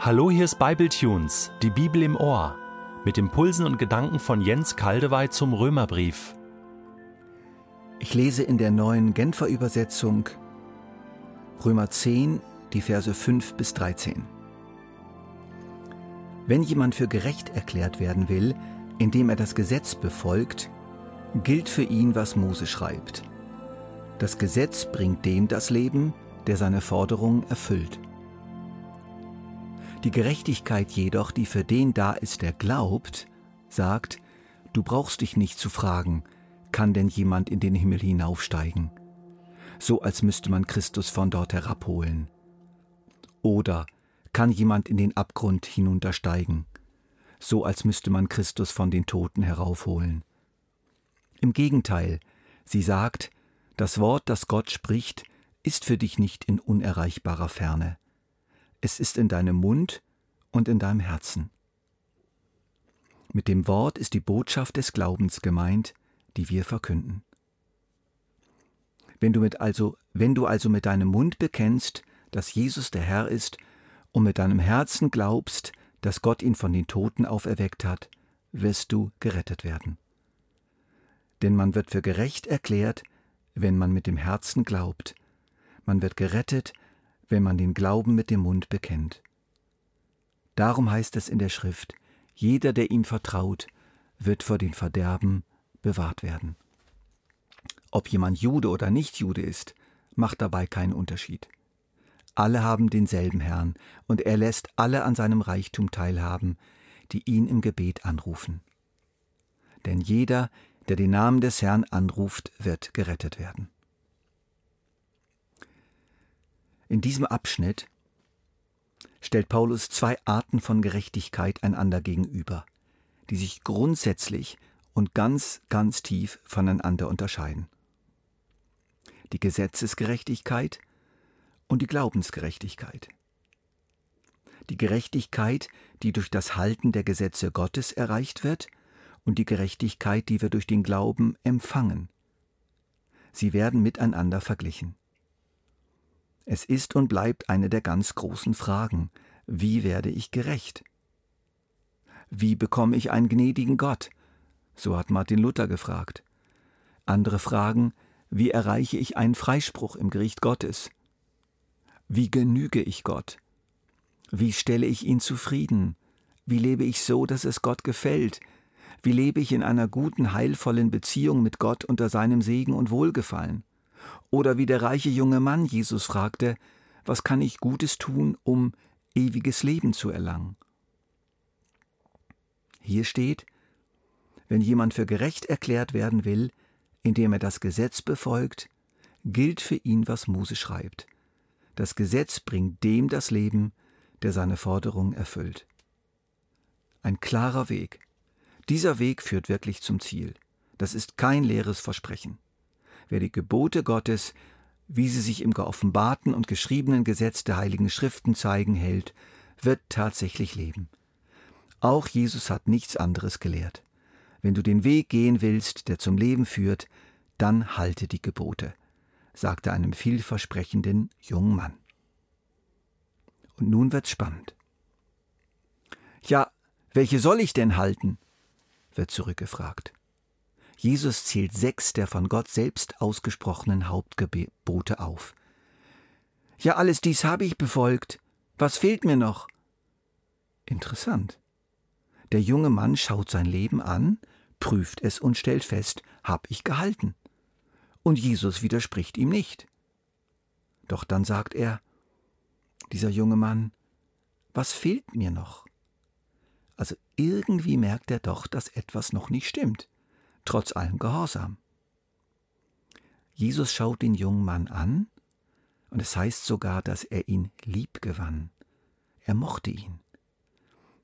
Hallo, hier ist Bibletunes, die Bibel im Ohr, mit Impulsen und Gedanken von Jens Kaldewey zum Römerbrief. Ich lese in der neuen Genfer Übersetzung Römer 10, die Verse 5 bis 13. Wenn jemand für gerecht erklärt werden will, indem er das Gesetz befolgt, gilt für ihn, was Mose schreibt. Das Gesetz bringt dem das Leben, der seine Forderungen erfüllt. Die Gerechtigkeit jedoch, die für den da ist, der glaubt, sagt, du brauchst dich nicht zu fragen, kann denn jemand in den Himmel hinaufsteigen? So als müsste man Christus von dort herabholen. Oder kann jemand in den Abgrund hinuntersteigen? So als müsste man Christus von den Toten heraufholen. Im Gegenteil, sie sagt, das Wort, das Gott spricht, ist für dich nicht in unerreichbarer Ferne es ist in deinem Mund und in deinem Herzen. Mit dem Wort ist die Botschaft des Glaubens gemeint, die wir verkünden. Wenn du, mit also, wenn du also mit deinem Mund bekennst, dass Jesus der Herr ist, und mit deinem Herzen glaubst, dass Gott ihn von den Toten auferweckt hat, wirst du gerettet werden. Denn man wird für gerecht erklärt, wenn man mit dem Herzen glaubt. Man wird gerettet, wenn man den Glauben mit dem Mund bekennt. Darum heißt es in der Schrift, jeder, der ihm vertraut, wird vor den Verderben bewahrt werden. Ob jemand Jude oder nicht Jude ist, macht dabei keinen Unterschied. Alle haben denselben Herrn, und er lässt alle an seinem Reichtum teilhaben, die ihn im Gebet anrufen. Denn jeder, der den Namen des Herrn anruft, wird gerettet werden. In diesem Abschnitt stellt Paulus zwei Arten von Gerechtigkeit einander gegenüber, die sich grundsätzlich und ganz, ganz tief voneinander unterscheiden. Die Gesetzesgerechtigkeit und die Glaubensgerechtigkeit. Die Gerechtigkeit, die durch das Halten der Gesetze Gottes erreicht wird, und die Gerechtigkeit, die wir durch den Glauben empfangen. Sie werden miteinander verglichen. Es ist und bleibt eine der ganz großen Fragen. Wie werde ich gerecht? Wie bekomme ich einen gnädigen Gott? So hat Martin Luther gefragt. Andere fragen, wie erreiche ich einen Freispruch im Gericht Gottes? Wie genüge ich Gott? Wie stelle ich ihn zufrieden? Wie lebe ich so, dass es Gott gefällt? Wie lebe ich in einer guten, heilvollen Beziehung mit Gott unter seinem Segen und Wohlgefallen? Oder wie der reiche junge Mann Jesus fragte, was kann ich Gutes tun, um ewiges Leben zu erlangen? Hier steht, wenn jemand für gerecht erklärt werden will, indem er das Gesetz befolgt, gilt für ihn, was Mose schreibt. Das Gesetz bringt dem das Leben, der seine Forderung erfüllt. Ein klarer Weg. Dieser Weg führt wirklich zum Ziel. Das ist kein leeres Versprechen. Wer die Gebote Gottes, wie sie sich im geoffenbarten und geschriebenen Gesetz der Heiligen Schriften zeigen, hält, wird tatsächlich leben. Auch Jesus hat nichts anderes gelehrt. Wenn du den Weg gehen willst, der zum Leben führt, dann halte die Gebote, sagte einem vielversprechenden jungen Mann. Und nun wird's spannend. Ja, welche soll ich denn halten? wird zurückgefragt. Jesus zählt sechs der von Gott selbst ausgesprochenen Hauptgebote auf. Ja, alles dies habe ich befolgt. Was fehlt mir noch? Interessant. Der junge Mann schaut sein Leben an, prüft es und stellt fest, hab ich gehalten. Und Jesus widerspricht ihm nicht. Doch dann sagt er, dieser junge Mann, was fehlt mir noch? Also irgendwie merkt er doch, dass etwas noch nicht stimmt trotz allem Gehorsam. Jesus schaut den jungen Mann an, und es heißt sogar, dass er ihn lieb gewann. Er mochte ihn.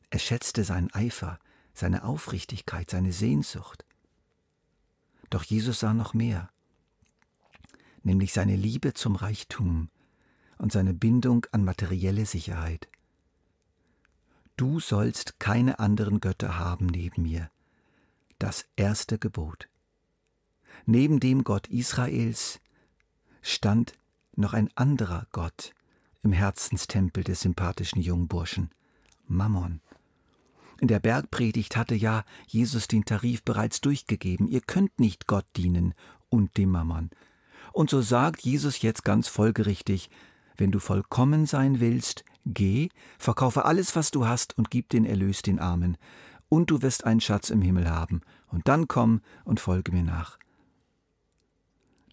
Er schätzte seinen Eifer, seine Aufrichtigkeit, seine Sehnsucht. Doch Jesus sah noch mehr, nämlich seine Liebe zum Reichtum und seine Bindung an materielle Sicherheit. Du sollst keine anderen Götter haben neben mir, das erste Gebot. Neben dem Gott Israels stand noch ein anderer Gott im Herzenstempel des sympathischen Jungburschen, Mammon. In der Bergpredigt hatte ja Jesus den Tarif bereits durchgegeben. Ihr könnt nicht Gott dienen und dem Mammon. Und so sagt Jesus jetzt ganz folgerichtig, wenn du vollkommen sein willst, geh, verkaufe alles, was du hast und gib den Erlös den Armen, und du wirst einen Schatz im Himmel haben, und dann komm und folge mir nach.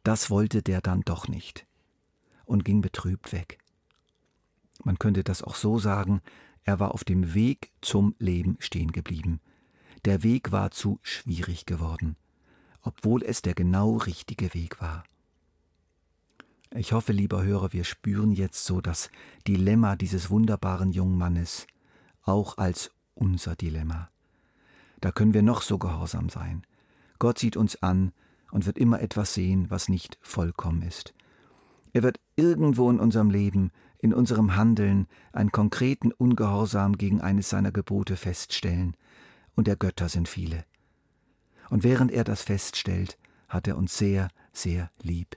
Das wollte der dann doch nicht und ging betrübt weg. Man könnte das auch so sagen, er war auf dem Weg zum Leben stehen geblieben. Der Weg war zu schwierig geworden, obwohl es der genau richtige Weg war. Ich hoffe, lieber Hörer, wir spüren jetzt so das Dilemma dieses wunderbaren jungen Mannes, auch als unser Dilemma. Da können wir noch so gehorsam sein. Gott sieht uns an und wird immer etwas sehen, was nicht vollkommen ist. Er wird irgendwo in unserem Leben, in unserem Handeln einen konkreten Ungehorsam gegen eines seiner Gebote feststellen, und der Götter sind viele. Und während er das feststellt, hat er uns sehr, sehr lieb.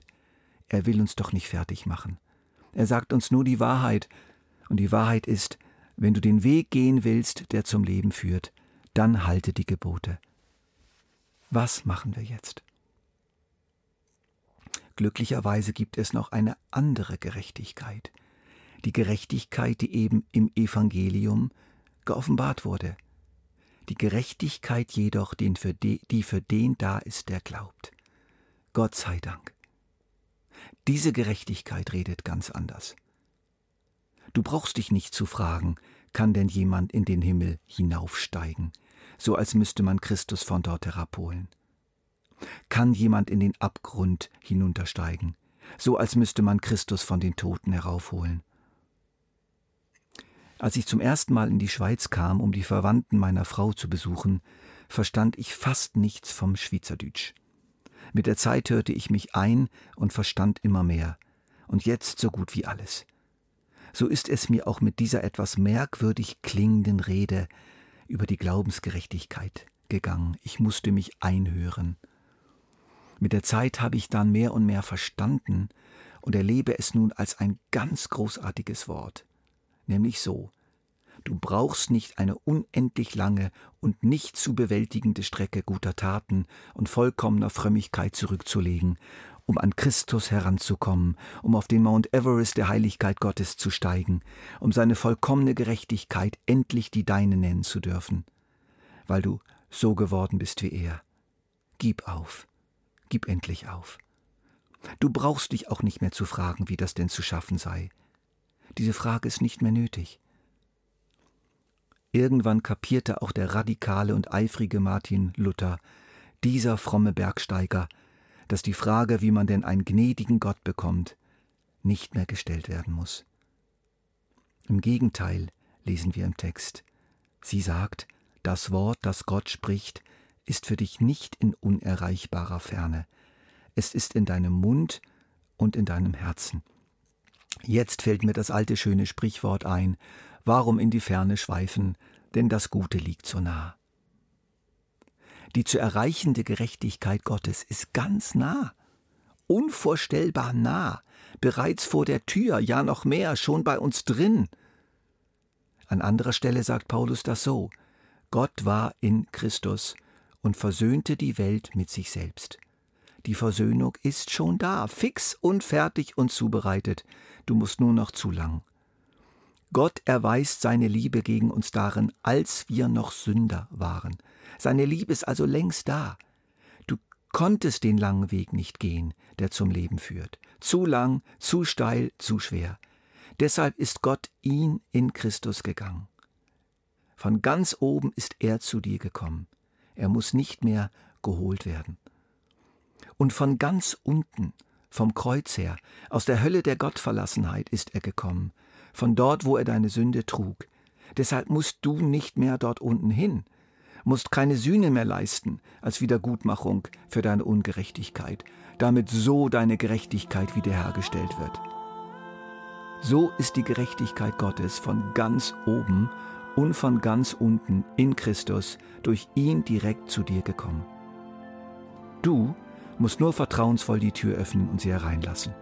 Er will uns doch nicht fertig machen. Er sagt uns nur die Wahrheit, und die Wahrheit ist, wenn du den Weg gehen willst, der zum Leben führt, dann halte die Gebote. Was machen wir jetzt? Glücklicherweise gibt es noch eine andere Gerechtigkeit, die Gerechtigkeit, die eben im Evangelium geoffenbart wurde. Die Gerechtigkeit jedoch, die für den da ist, der glaubt. Gott sei Dank. Diese Gerechtigkeit redet ganz anders. Du brauchst dich nicht zu fragen, kann denn jemand in den Himmel hinaufsteigen, so als müsste man Christus von dort herabholen. Kann jemand in den Abgrund hinuntersteigen, so als müsste man Christus von den Toten heraufholen. Als ich zum ersten Mal in die Schweiz kam, um die Verwandten meiner Frau zu besuchen, verstand ich fast nichts vom Schweizerdütsch. Mit der Zeit hörte ich mich ein und verstand immer mehr, und jetzt so gut wie alles. So ist es mir auch mit dieser etwas merkwürdig klingenden Rede über die Glaubensgerechtigkeit gegangen. Ich musste mich einhören. Mit der Zeit habe ich dann mehr und mehr verstanden und erlebe es nun als ein ganz großartiges Wort, nämlich so, du brauchst nicht eine unendlich lange und nicht zu bewältigende Strecke guter Taten und vollkommener Frömmigkeit zurückzulegen, um an Christus heranzukommen, um auf den Mount Everest der Heiligkeit Gottes zu steigen, um seine vollkommene Gerechtigkeit endlich die deine nennen zu dürfen, weil du so geworden bist wie er. Gib auf gib endlich auf. Du brauchst dich auch nicht mehr zu fragen, wie das denn zu schaffen sei. Diese Frage ist nicht mehr nötig. Irgendwann kapierte auch der radikale und eifrige Martin Luther, dieser fromme Bergsteiger, dass die Frage, wie man denn einen gnädigen Gott bekommt, nicht mehr gestellt werden muss. Im Gegenteil lesen wir im Text. Sie sagt, das Wort, das Gott spricht, ist für dich nicht in unerreichbarer Ferne. Es ist in deinem Mund und in deinem Herzen. Jetzt fällt mir das alte schöne Sprichwort ein, warum in die Ferne schweifen, denn das Gute liegt so nah. Die zu erreichende Gerechtigkeit Gottes ist ganz nah, unvorstellbar nah, bereits vor der Tür, ja noch mehr, schon bei uns drin. An anderer Stelle sagt Paulus das so, Gott war in Christus und versöhnte die Welt mit sich selbst. Die Versöhnung ist schon da, fix und fertig und zubereitet, du musst nur noch zulangen. Gott erweist seine Liebe gegen uns darin, als wir noch Sünder waren. Seine Liebe ist also längst da. Du konntest den langen Weg nicht gehen, der zum Leben führt. Zu lang, zu steil, zu schwer. Deshalb ist Gott ihn in Christus gegangen. Von ganz oben ist er zu dir gekommen. Er muss nicht mehr geholt werden. Und von ganz unten, vom Kreuz her, aus der Hölle der Gottverlassenheit ist er gekommen, von dort, wo er deine Sünde trug. Deshalb musst du nicht mehr dort unten hin, musst keine Sühne mehr leisten als Wiedergutmachung für deine Ungerechtigkeit, damit so deine Gerechtigkeit wiederhergestellt wird. So ist die Gerechtigkeit Gottes von ganz oben und von ganz unten in Christus durch ihn direkt zu dir gekommen. Du musst nur vertrauensvoll die Tür öffnen und sie hereinlassen.